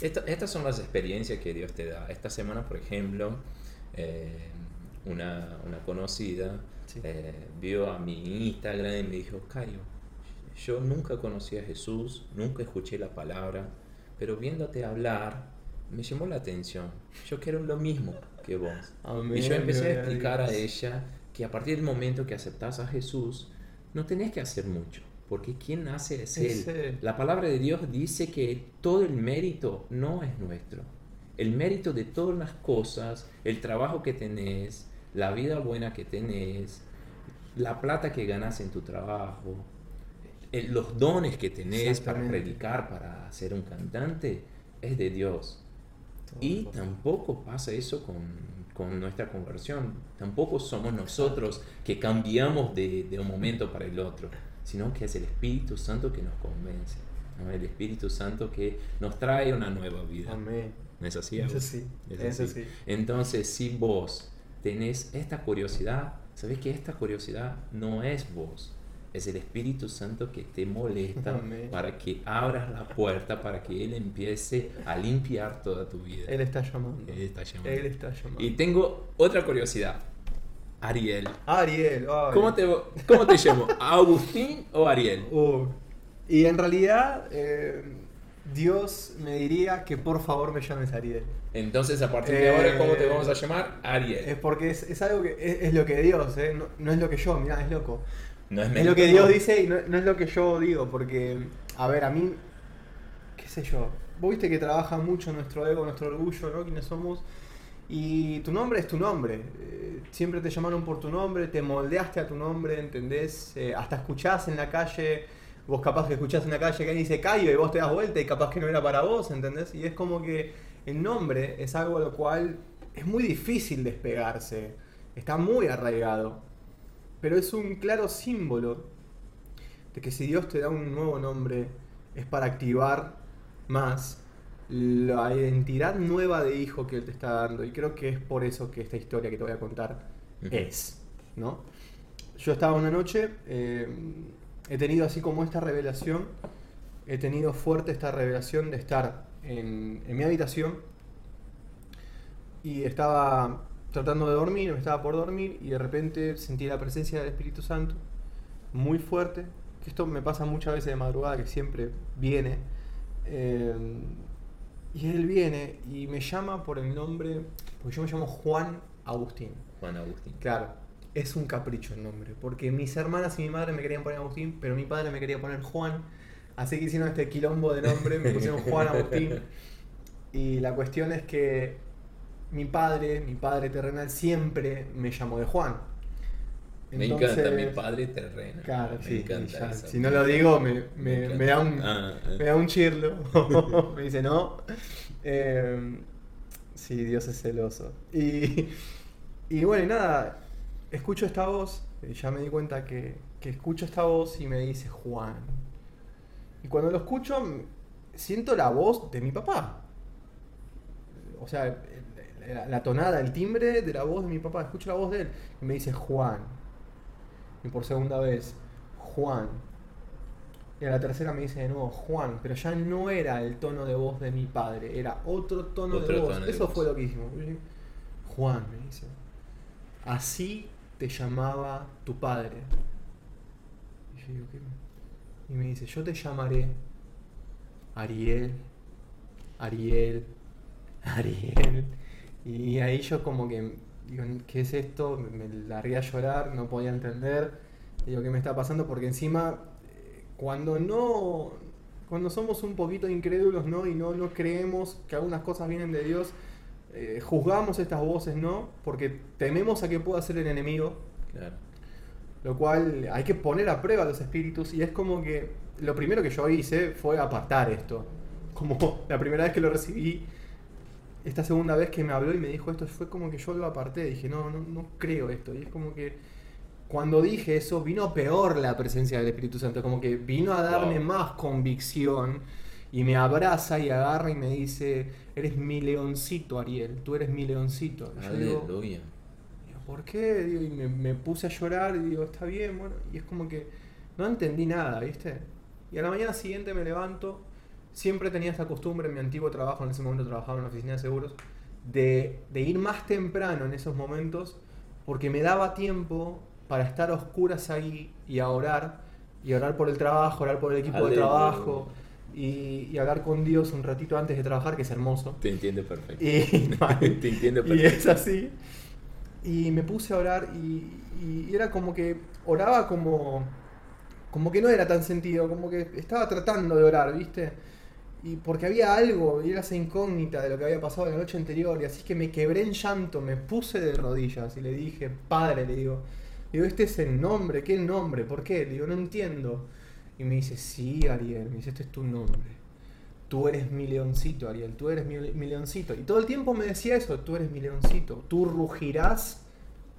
Esta- estas son las experiencias que Dios te da. Esta semana, por ejemplo, eh, una, una conocida Sí. eh, vio a mi Instagram y me dijo, Cayo, yo nunca conocí a Jesús, nunca escuché la palabra, pero viéndote hablar, me llamó la atención. Yo quiero lo mismo que vos. Amén, y yo empecé a explicar a ella que a partir del momento que aceptas a Jesús, no tenés que hacer mucho, porque quien hace es, Es Él. Él. La palabra de Dios dice que todo el mérito no es nuestro. El mérito de todas las cosas, el trabajo que tenés, la vida buena que tenés, la plata que ganas en tu trabajo, el- los dones que tenés para predicar, para ser un cantante, es de Dios. todo Y tampoco pasa eso con, con nuestra conversión. Tampoco somos nosotros que cambiamos de, de un momento para el otro, sino que es el Espíritu Santo que nos convence. ¿no? El Espíritu Santo que nos trae una nueva vida. Amén. ¿No es así? Eso sí, Es eso así. sí. Entonces, si vos tenés esta curiosidad, sabés que esta curiosidad no es vos, es el Espíritu Santo que te molesta Amén. para que abras la puerta, para que Él empiece a limpiar toda tu vida. Él está llamando. Él está llamando. Él está llamando. Y tengo otra curiosidad. Ariel. Ariel. ay. ¿Cómo te, cómo te llamo? ¿Agustín o Ariel? Uh, y en realidad, eh, Dios me diría que por favor me llames Ariel. Entonces, a partir de Eh, ahora, ¿cómo te vamos a llamar? Ariel. Es porque es, es algo que es, es lo que Dios, eh, no, no es lo que yo, mirá, es loco. no es, Es lo que. Dios dice y no, no es lo que yo digo, porque, a ver, a mí, qué sé yo, vos viste que trabaja mucho nuestro ego, nuestro orgullo, ¿no? Quiénes somos. Y tu nombre es tu nombre. Eh, siempre te llamaron por tu nombre, te moldeaste a tu nombre, ¿entendés? Eh, hasta escuchás en la calle, vos capaz que escuchás en la calle que alguien dice Cayo y vos te das vuelta y capaz que no era para vos, ¿entendés? Y es como que el nombre es algo a lo cual es muy difícil despegarse, está muy arraigado. Pero es un claro símbolo de que si Dios te da un nuevo nombre es para activar más la identidad nueva de hijo que Él te está dando. Y creo que es por eso que esta historia que te voy a contar es, ¿no? Yo estaba una noche, eh, he tenido así como esta revelación, he tenido fuerte esta revelación de estar en, en mi habitación y estaba tratando de dormir, me estaba por dormir y de repente sentí la presencia del Espíritu Santo muy fuerte, que esto me pasa muchas veces de madrugada, que siempre viene. eh, y él viene y me llama por el nombre, porque yo me llamo Juan Agustín. Juan Agustín. Claro, es un capricho el nombre, porque mis hermanas y mi madre me querían poner Agustín, pero mi padre me quería poner Juan, así que hicieron este quilombo de nombre, me pusieron Juan Agustín. Y la cuestión es que mi padre, mi padre terrenal, siempre me llamó de Juan. Me encanta mi padre terreno. Claro, me sí, encanta ya, si no lo digo me, me- da un, Ah, ah. me da un chirlo. me dice no. Eh, sí, Dios es celoso. Y, y bueno, y nada, escucho esta voz, eh, ya me di cuenta que, que escucho esta voz y me dice Juan. Y cuando lo escucho, siento la voz de mi papá. O sea, la, la tonada, el timbre de la voz de mi papá. Escucho la voz de él y me dice Juan. Y por segunda vez, Juan. Y a la tercera me dice de nuevo Juan, pero ya no era el tono de voz de mi padre, era otro tono Otro de voz. tono de Eso voz. fue lo que hicimos. Juan, me dice. Así te llamaba tu padre. Y yo digo, ¿qué? Y me dice, yo te llamaré Ariel, Ariel, Ariel. Y ahí yo como que, digo, ¿qué es esto? Me me largué a llorar, no podía entender. Digo, ¿qué me está pasando? Porque encima, eh, cuando no, cuando somos un poquito incrédulos, ¿no? Y no, no creemos que algunas cosas vienen de Dios, eh, juzgamos estas voces, ¿no? Porque tememos a que pueda ser el enemigo. Claro. Lo cual hay que poner a prueba los espíritus y es como que lo primero que yo hice fue apartar esto. Como la primera vez que lo recibí, esta segunda vez que me habló y me dijo esto, fue como que yo lo aparté. Dije, no, no, no creo esto. Y es como que cuando dije eso, vino peor la presencia del Espíritu Santo. Como que vino a darme Wow. más convicción y me abraza y agarra y me dice, eres mi leoncito, Ariel. Tú eres mi leoncito. Y yo digo, ¿por qué? Digo, y me, me puse a llorar y digo, está bien, bueno. Y es como que no entendí nada, ¿viste? Y a la mañana siguiente me levanto. Siempre tenía esta costumbre en mi antiguo trabajo, en ese momento trabajaba en una oficina de seguros, de, de ir más temprano en esos momentos porque me daba tiempo para estar a oscuras ahí y a orar. Y orar por el trabajo, orar por el equipo de trabajo. Y, y hablar con Dios un ratito antes de trabajar, que es hermoso. Te entiende perfecto. Y, Te entiende y es perfecto. así. Y me puse a orar y, y era como que oraba como, como que no era tan sentido, como que estaba tratando de orar, ¿viste? Y porque había algo, y era esa incógnita de lo que había pasado la noche anterior, y así que me quebré en llanto, me puse de rodillas y le dije, Padre, le digo, digo, este es el nombre, ¿qué nombre? ¿Por qué? Le digo, no entiendo. Y me dice, sí, Ariel, me dice, este es tu nombre. Tú eres mi leoncito, Ariel, tú eres mi, mi leoncito. Y todo el tiempo me decía eso, tú eres mi leoncito, tú rugirás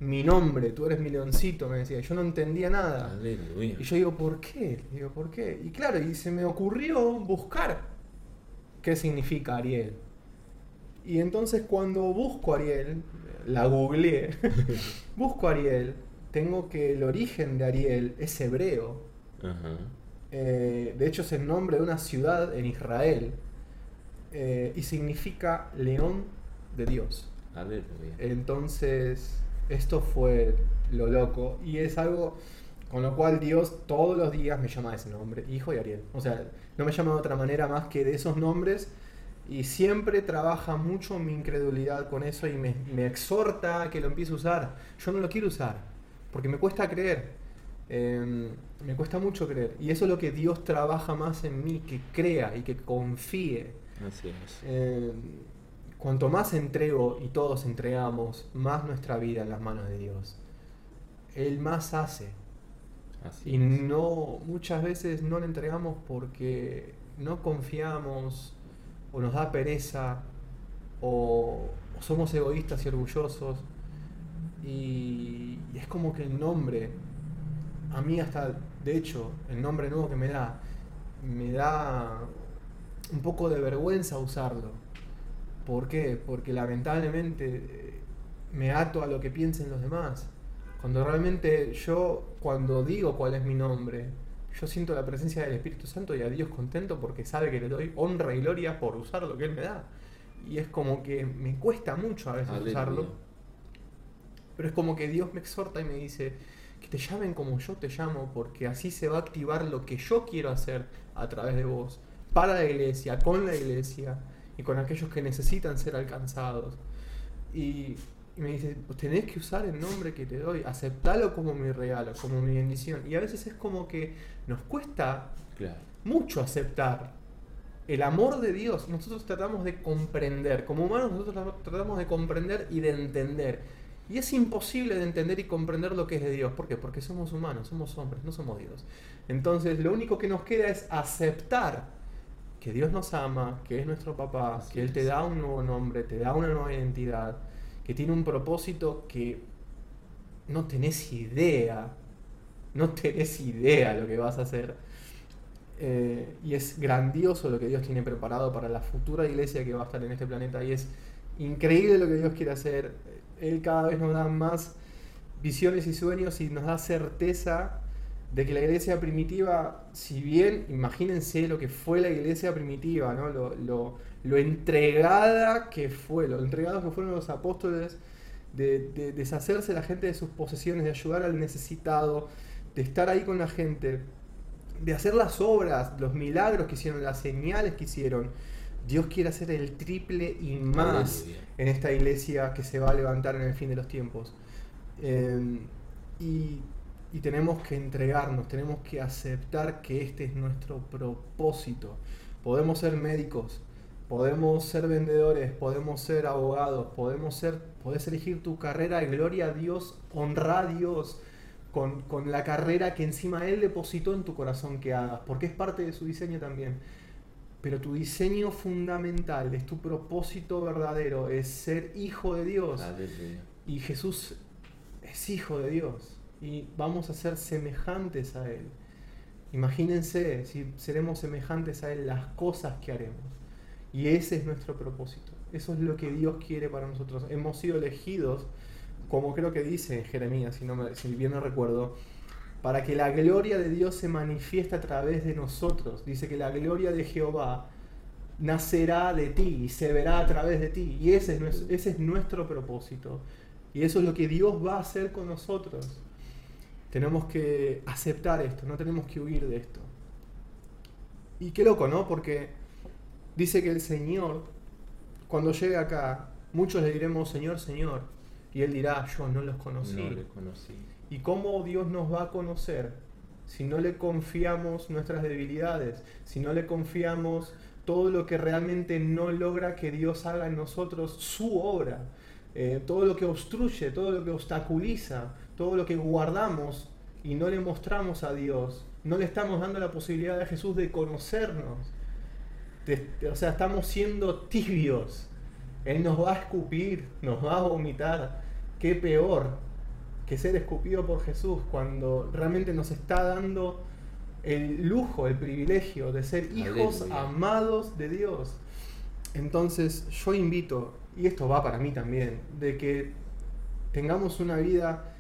mi nombre, tú eres mi leoncito, me decía. Yo no entendía nada. Aleluya. Y yo digo, ¿por qué? Digo, ¿por qué? Y claro, y se me ocurrió buscar qué significa Ariel. Y entonces cuando busco Ariel, la googleé, busco Ariel, tengo que el origen de Ariel es hebreo. Ajá. Eh, de hecho es el nombre de una ciudad en Israel. eh, y significa león de Dios. Aleluya. Entonces, esto fue lo loco. Y es algo con lo cual Dios todos los días me llama ese nombre, hijo de Ariel. O sea, no me llama de otra manera más que de esos nombres. Y siempre trabaja mucho mi incredulidad con eso y me, me exhorta a que lo empiece a usar. Yo no lo quiero usar, porque me cuesta creer. Eh, me cuesta mucho creer. Y eso es lo que Dios trabaja más en mí, que crea y que confíe. Así es. Eh, cuanto más entrego y todos entregamos, más nuestra vida en las manos de Dios. Él más hace. Así Y es. no, muchas veces no le entregamos porque no confiamos, o nos da pereza, o, o somos egoístas y orgullosos. Y, y es como que el nombre, a mí hasta, de hecho, el nombre nuevo que me da, me da un poco de vergüenza usarlo. ¿Por qué? Porque lamentablemente eh, me ato a lo que piensen los demás. Cuando realmente yo, cuando digo cuál es mi nombre, yo siento la presencia del Espíritu Santo y a Dios contento porque sabe que le doy honra y gloria por usar lo que Él me da. Y es como que me cuesta mucho a veces Aleluya. usarlo. Pero es como que Dios me exhorta y me dice que te llamen como yo te llamo, porque así se va a activar lo que yo quiero hacer a través de vos, para la iglesia, con la iglesia y con aquellos que necesitan ser alcanzados. Y, y me dice, "Pues tenés que usar el nombre que te doy, aceptalo como mi regalo, como mi bendición. Y a veces es como que nos cuesta Claro. mucho aceptar el amor de Dios. Nosotros tratamos de comprender, como humanos nosotros tratamos de comprender y de entender. Y es imposible de entender y comprender lo que es de Dios. ¿Por qué? Porque somos humanos, somos hombres, no somos Dios. Entonces lo único que nos queda es aceptar que Dios nos ama, que es nuestro papá, Así que Él te es. da un nuevo nombre, te da una nueva identidad, que tiene un propósito que no tenés idea, no tenés idea lo que vas a hacer. Eh, y es grandioso lo que Dios tiene preparado para la futura iglesia que va a estar en este planeta. Y es increíble lo que Dios quiere hacer. Él cada vez nos da más visiones y sueños y nos da certeza de que la iglesia primitiva, si bien, imagínense lo que fue la iglesia primitiva, ¿no? lo, lo, lo entregada que fue, lo entregados que fueron los apóstoles, de, de, deshacerse la gente de sus posesiones, de ayudar al necesitado, de estar ahí con la gente, de hacer las obras, los milagros que hicieron, las señales que hicieron. Dios quiere hacer el triple y más en esta iglesia que se va a levantar en el fin de los tiempos. Eh, y y tenemos que entregarnos, tenemos que aceptar que este es nuestro propósito. Podemos ser médicos, podemos ser vendedores, podemos ser abogados, podemos ser, podés elegir tu carrera, gloria a Dios, honra a Dios con, con la carrera que encima Él depositó en tu corazón que hagas, porque es parte de su diseño también. Pero tu diseño fundamental, es tu propósito verdadero, es ser hijo de Dios. Y Jesús es hijo de Dios y vamos a ser semejantes a Él. Imagínense si seremos semejantes a Él las cosas que haremos. Y ese es nuestro propósito. Eso es lo que Dios quiere para nosotros. Hemos sido elegidos, como creo que dice Jeremías, si, no me, si bien no recuerdo, para que la gloria de Dios se manifieste a través de nosotros. Dice que la gloria de Jehová nacerá de ti y se verá a través de ti. Y ese es, ese es nuestro propósito. Y eso es lo que Dios va a hacer con nosotros. Tenemos que aceptar esto, no tenemos que huir de esto. Y qué loco, ¿no? Porque dice que el Señor, cuando llegue acá, muchos le diremos, Señor, Señor, y Él dirá, yo no los conocí. No conocí. ¿Y cómo Dios nos va a conocer si no le confiamos nuestras debilidades, si no le confiamos todo lo que realmente no logra que Dios haga en nosotros su obra, eh, todo lo que obstruye, todo lo que obstaculiza, todo lo que guardamos y no le mostramos a Dios, no le estamos dando la posibilidad a Jesús de conocernos. o sea, estamos siendo tibios. Él nos va a escupir, nos va a vomitar. Qué peor que ser escupido por Jesús cuando realmente nos está dando el lujo, el privilegio de ser hijos amados de Dios. Entonces yo invito, y esto va para mí también, de que tengamos una vida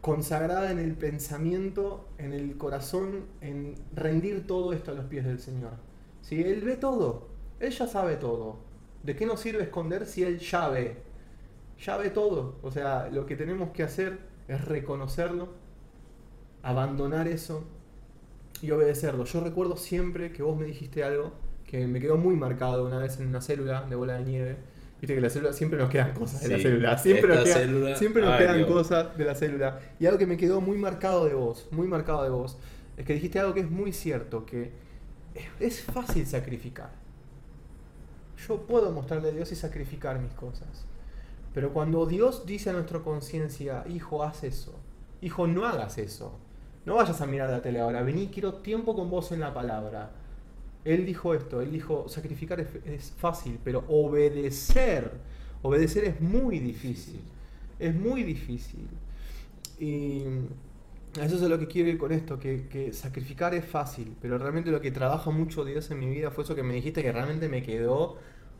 consagrada en el pensamiento, en el corazón, en rendir todo esto a los pies del Señor. Si Él ve todo, Él ya sabe todo. ¿De qué nos sirve esconder si Él ya ve? Ya ve todo. O sea, lo que tenemos que hacer es reconocerlo, abandonar eso y obedecerlo. Yo recuerdo siempre que vos me dijiste algo que me quedó muy marcado una vez en una célula de bola de nieve Viste que la célula siempre nos quedan cosas de la célula. Siempre nos, siempre nos quedan cosas de la célula. Y algo que me quedó muy marcado de vos, muy marcado de vos, es que dijiste algo que es muy cierto, que es fácil sacrificar. Yo puedo mostrarle a Dios y sacrificar mis cosas. Pero cuando Dios dice a nuestra conciencia, hijo, haz eso. Hijo, no hagas eso. No vayas a mirar la tele ahora. Vení, quiero tiempo con vos en la palabra él dijo esto, él dijo, sacrificar es, fácil, pero obedecer, obedecer es muy difícil, es muy difícil. Y eso es lo que quiero ir con esto, que, sacrificar es fácil, pero realmente lo que trabaja mucho Dios en mi vida fue eso que me dijiste que realmente me quedó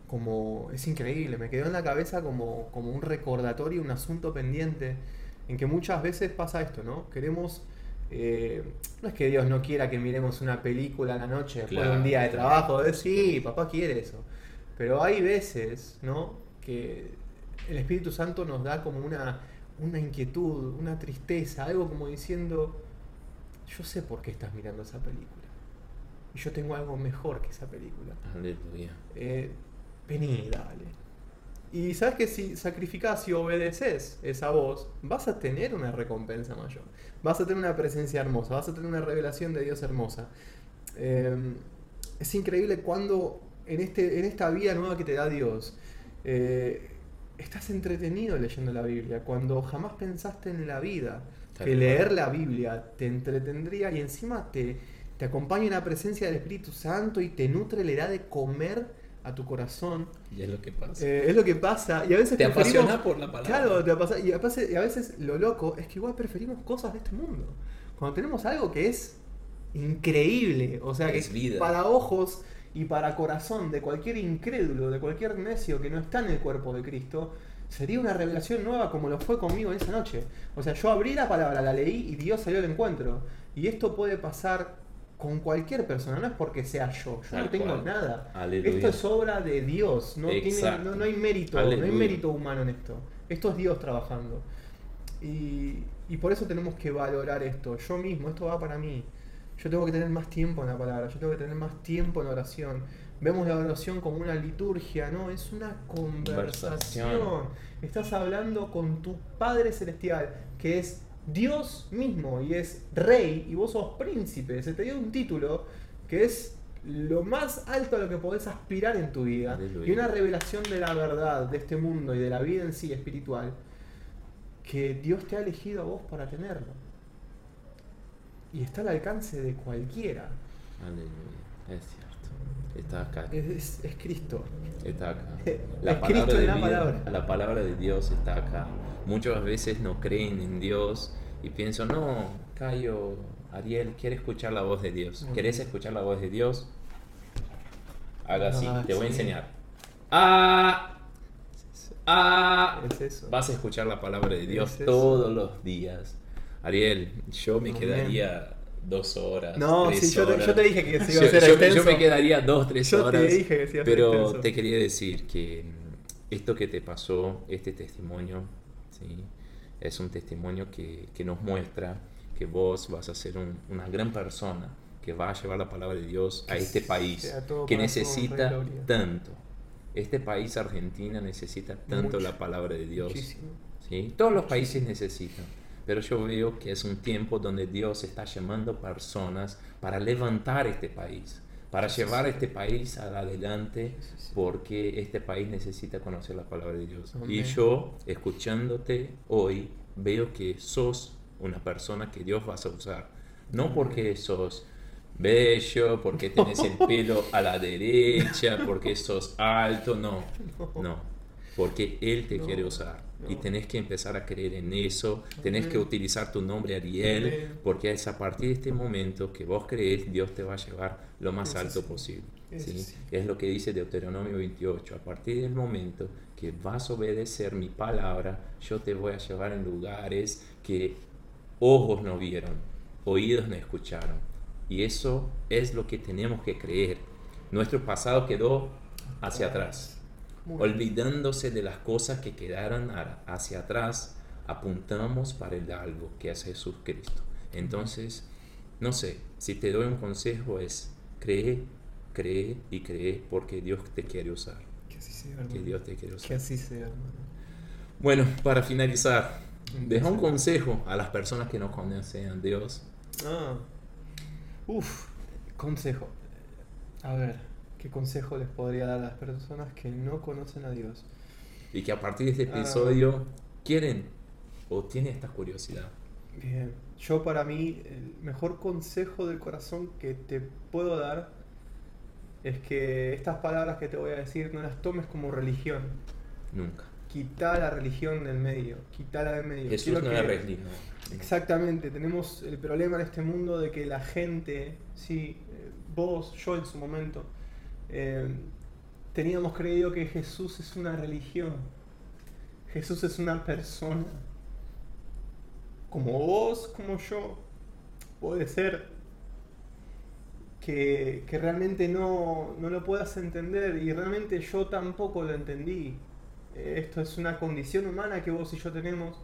como, es increíble, me quedó en la cabeza como, como un recordatorio, un asunto pendiente, en que muchas veces pasa esto, ¿no? Queremos eh, no es que Dios no quiera que miremos una película a la noche después de un día de trabajo. sí, papá quiere eso. Pero hay veces, ¿no? Que el Espíritu Santo nos da como una, una inquietud, una tristeza, algo como diciendo, yo sé por qué estás mirando esa película. Y yo tengo algo mejor que esa película. Aleluya. Eh, vení, dale. Y sabes que si sacrificas y obedeces esa voz, vas a tener una recompensa mayor. Vas a tener una presencia hermosa, vas a tener una revelación de Dios hermosa. Em, es increíble cuando en, este, en esta vida nueva que te da Dios, eh, estás entretenido leyendo la Biblia, cuando jamás pensaste en la vida, que leer la Biblia te entretendría y encima te, te acompaña en la presencia del Espíritu Santo y te nutre, le da de comer a tu corazón. Y es lo que pasa. Eh, es lo que pasa. Y a veces te apasiona por la palabra. Claro, te apasiona, y, a veces, y a veces lo loco es que igual preferimos cosas de este mundo. Cuando tenemos algo que es increíble. O sea, Es que vida. para ojos y para corazón de cualquier incrédulo, de cualquier necio que no está en el cuerpo de Cristo, sería una revelación nueva como lo fue conmigo en esa noche. O sea, yo abrí la palabra, la leí y Dios salió al encuentro. Y esto puede pasar con cualquier persona, no es porque sea yo, yo Tal no tengo cual. nada. Aleluya. Esto es obra de Dios, no, tiene, no, no hay mérito, no hay mérito humano en esto. Esto es Dios trabajando. Y, y por eso tenemos que valorar esto. Yo mismo, esto va para mí. Yo tengo que tener más tiempo en la palabra, yo tengo que tener más tiempo en oración. Vemos la oración como una liturgia, no, es una conversación. Conversación. Estás hablando con tu Padre Celestial, que es Dios mismo y es rey, y vos sos príncipe. Se te dio un título que es lo más alto a lo que podés aspirar en tu vida. Aleluya. Y una revelación de la verdad, de este mundo y de la vida en sí espiritual, que Dios te ha elegido a vos para tenerlo. Y está al alcance de cualquiera. Aleluya. Es cierto. Está acá. Es, es- es Cristo. Está acá. Es La Cristo palabra, en de la vida- palabra. la palabra de Dios está acá. Muchas veces no creen en Dios y pienso, no, Cayo, Ariel, quiere escuchar la voz de Dios. Ujú. ¿Querés escuchar la voz de Dios? Haga así, Ah, te voy a enseñar. Ah, ah. Es eso. Vas a escuchar la palabra de Dios Es todos los días. Ariel, yo me Amén. quedaría dos horas. No, tres sí, yo te, horas. yo te dije que se iba a ser yo- extenso. yo me quedaría dos, tres Yo te horas. dije que se iba a ser pero extenso. te quería decir que mm, esto que te pasó, este testimonio, ¿sí? es un testimonio que, que nos muestra que vos vas a ser un- una gran persona que va a llevar la palabra de Dios a este país que necesita tanto. Este país, Argentina, necesita tanto Mucho. la palabra de Dios. ¿sí? Todos los países necesitan. Pero yo veo que es un tiempo donde Dios está llamando personas para levantar este país, para llevar este país adelante, porque este país necesita conocer la palabra de Dios. Y yo, escuchándote hoy, veo que sos una persona que Dios va a usar. No porque sos bello, porque tenés el pelo a la derecha, porque sos alto, no. No, porque Él te No, quiere usar. Y tenés que empezar a creer en eso, tenés que utilizar tu nombre Ariel, porque es a partir de este momento que vos crees, Dios te va a llevar lo más alto posible. Sí. Es lo que dice Deuteronomio 28. A partir del momento que vas a obedecer mi palabra, yo te voy a llevar en lugares que ojos no vieron, oídos no escucharon. Y eso es lo que tenemos que creer. Nuestro pasado quedó hacia atrás. Olvidándose de las cosas que quedaron hacia atrás, apuntamos para el algo que es Jesús Cristo. Entonces, no sé, si te doy un consejo es cree, cree y cree porque Dios te quiere usar. Que así sea, hermano. Que Dios te quiere Que usar. así sea, hermano. Bueno, para finalizar, deja un consejo. consejo a las personas que no conocen a Dios. Ah. Uf, consejo. A ver, ¿qué consejo les podría dar a las personas que no conocen a Dios? Y que a partir de este Ah. episodio quieren o tienen esta curiosidad. Bien, yo para mí el mejor consejo del corazón que te puedo dar es que estas palabras que te voy a decir no las tomes como religión. Nunca. Quita la religión del medio, quitala del medio. Jesús Quiero no que- es religión. Exactamente, tenemos el problema en este mundo de que la gente, sí, eh, vos, yo en su momento, eh, teníamos creído que Jesús es una religión. Jesús es una persona. Como vos, como yo. Puede ser que, que realmente no, no lo puedas entender y realmente yo tampoco lo entendí. Eh, Esto es una condición humana que vos y yo tenemos,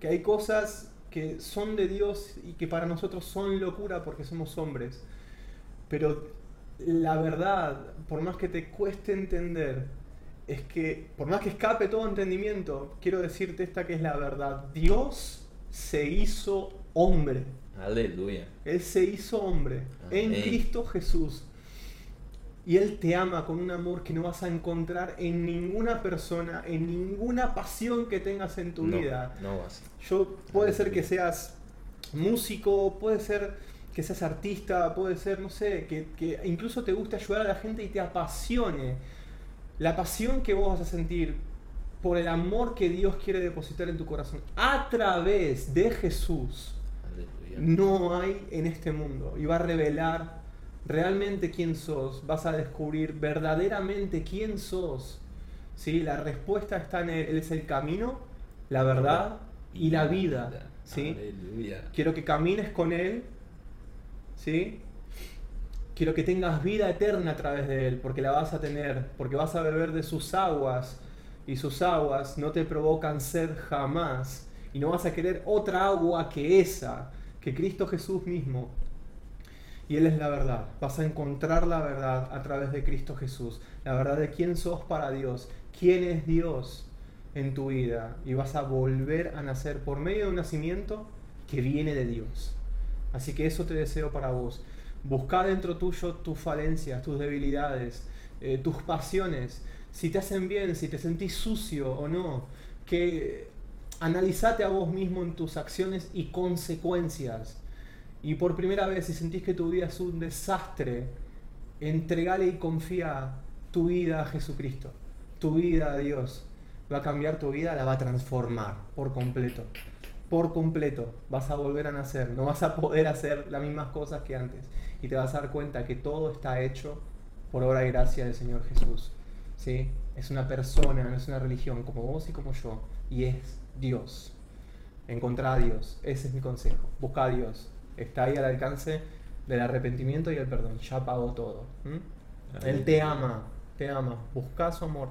que hay cosas que son de Dios y que para nosotros son locura porque somos hombres. Pero la verdad, por más que te cueste entender, es que por más que escape todo entendimiento, quiero decirte esta que es la verdad. Dios se hizo hombre. Aleluya. Él se hizo hombre en. Cristo Jesús. Y Él te ama con un amor que no vas a encontrar en ninguna persona, en ninguna pasión que tengas en tu no, vida. No vas. Yo puede ser que seas músico, puede ser que seas artista, puede ser, no sé, que, que incluso te guste ayudar a la gente y te apasione. La pasión que vos vas a sentir por el amor que Dios quiere depositar en tu corazón a través de Jesús no hay en este mundo. Y va a revelar realmente quién sos. Vas a descubrir verdaderamente quién sos. ¿Sí? La respuesta está en él. Él es el camino, la verdad y la vida. ¿sí? Quiero que camines con Él. ¿Sí? Quiero que tengas vida eterna a través de Él, porque la vas a tener, porque vas a beber de sus aguas y sus aguas no te provocan sed jamás. Y no vas a querer otra agua que esa, que Cristo Jesús mismo. Y Él es la verdad. Vas a encontrar la verdad a través de Cristo Jesús. La verdad de quién sos para Dios. ¿Quién es Dios en tu vida? Y vas a volver a nacer por medio de un nacimiento que viene de Dios. Así que eso te deseo para vos. Busca dentro tuyo tus falencias, tus debilidades, eh, tus pasiones si te hacen bien, si te sentís sucio o no, que analizate a vos mismo en tus acciones y consecuencias. Y por primera vez, si sentís que tu vida es un desastre, entregale y confía tu vida a Jesucristo, tu vida a Dios. Va a cambiar tu vida, la va a transformar por completo. Por completo. Vas a volver a nacer. No vas a poder hacer las mismas cosas que antes. Y te vas a dar cuenta que todo está hecho por obra y gracia del Señor Jesús. ¿sí? Es una persona, no es una religión, como vos y como yo, y es Dios. Encontrar a Dios, ese es mi consejo. Busca a Dios. Está ahí al alcance del arrepentimiento y el perdón. Ya pagó todo. Él te ama, te ama. Busca su amor.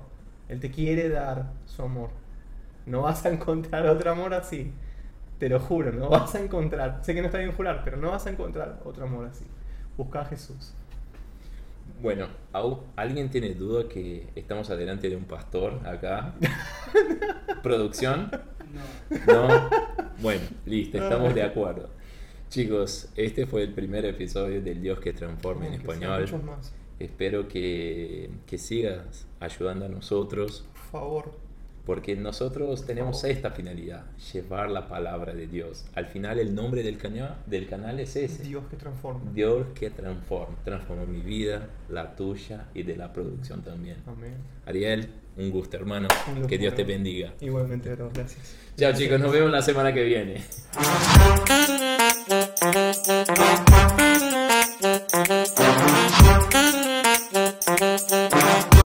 Él te quiere dar su amor. No vas a encontrar otro amor así. Te lo juro, no vas a encontrar. Sé que no está bien jurar, pero no vas a encontrar otro amor así. Busca a Jesús. Bueno, ¿alguien tiene duda que estamos adelante de un pastor acá? ¿Producción? No. ¿No? Bueno, listo, estamos de acuerdo. Chicos, este fue el primer episodio del Dios que transforma en español. Espero que, que sigas ayudando a nosotros. Por favor porque nosotros tenemos esta finalidad, llevar la palabra de Dios. Al final el nombre del canal, del canal es ese. Dios que transforma. Dios que transforma. transforma mi vida, la tuya y de la producción también. Amén. Ariel, un gusto hermano. Que Dios te bendiga. Igualmente, hermano. Gracias. Chao chicos, nos vemos la semana que viene.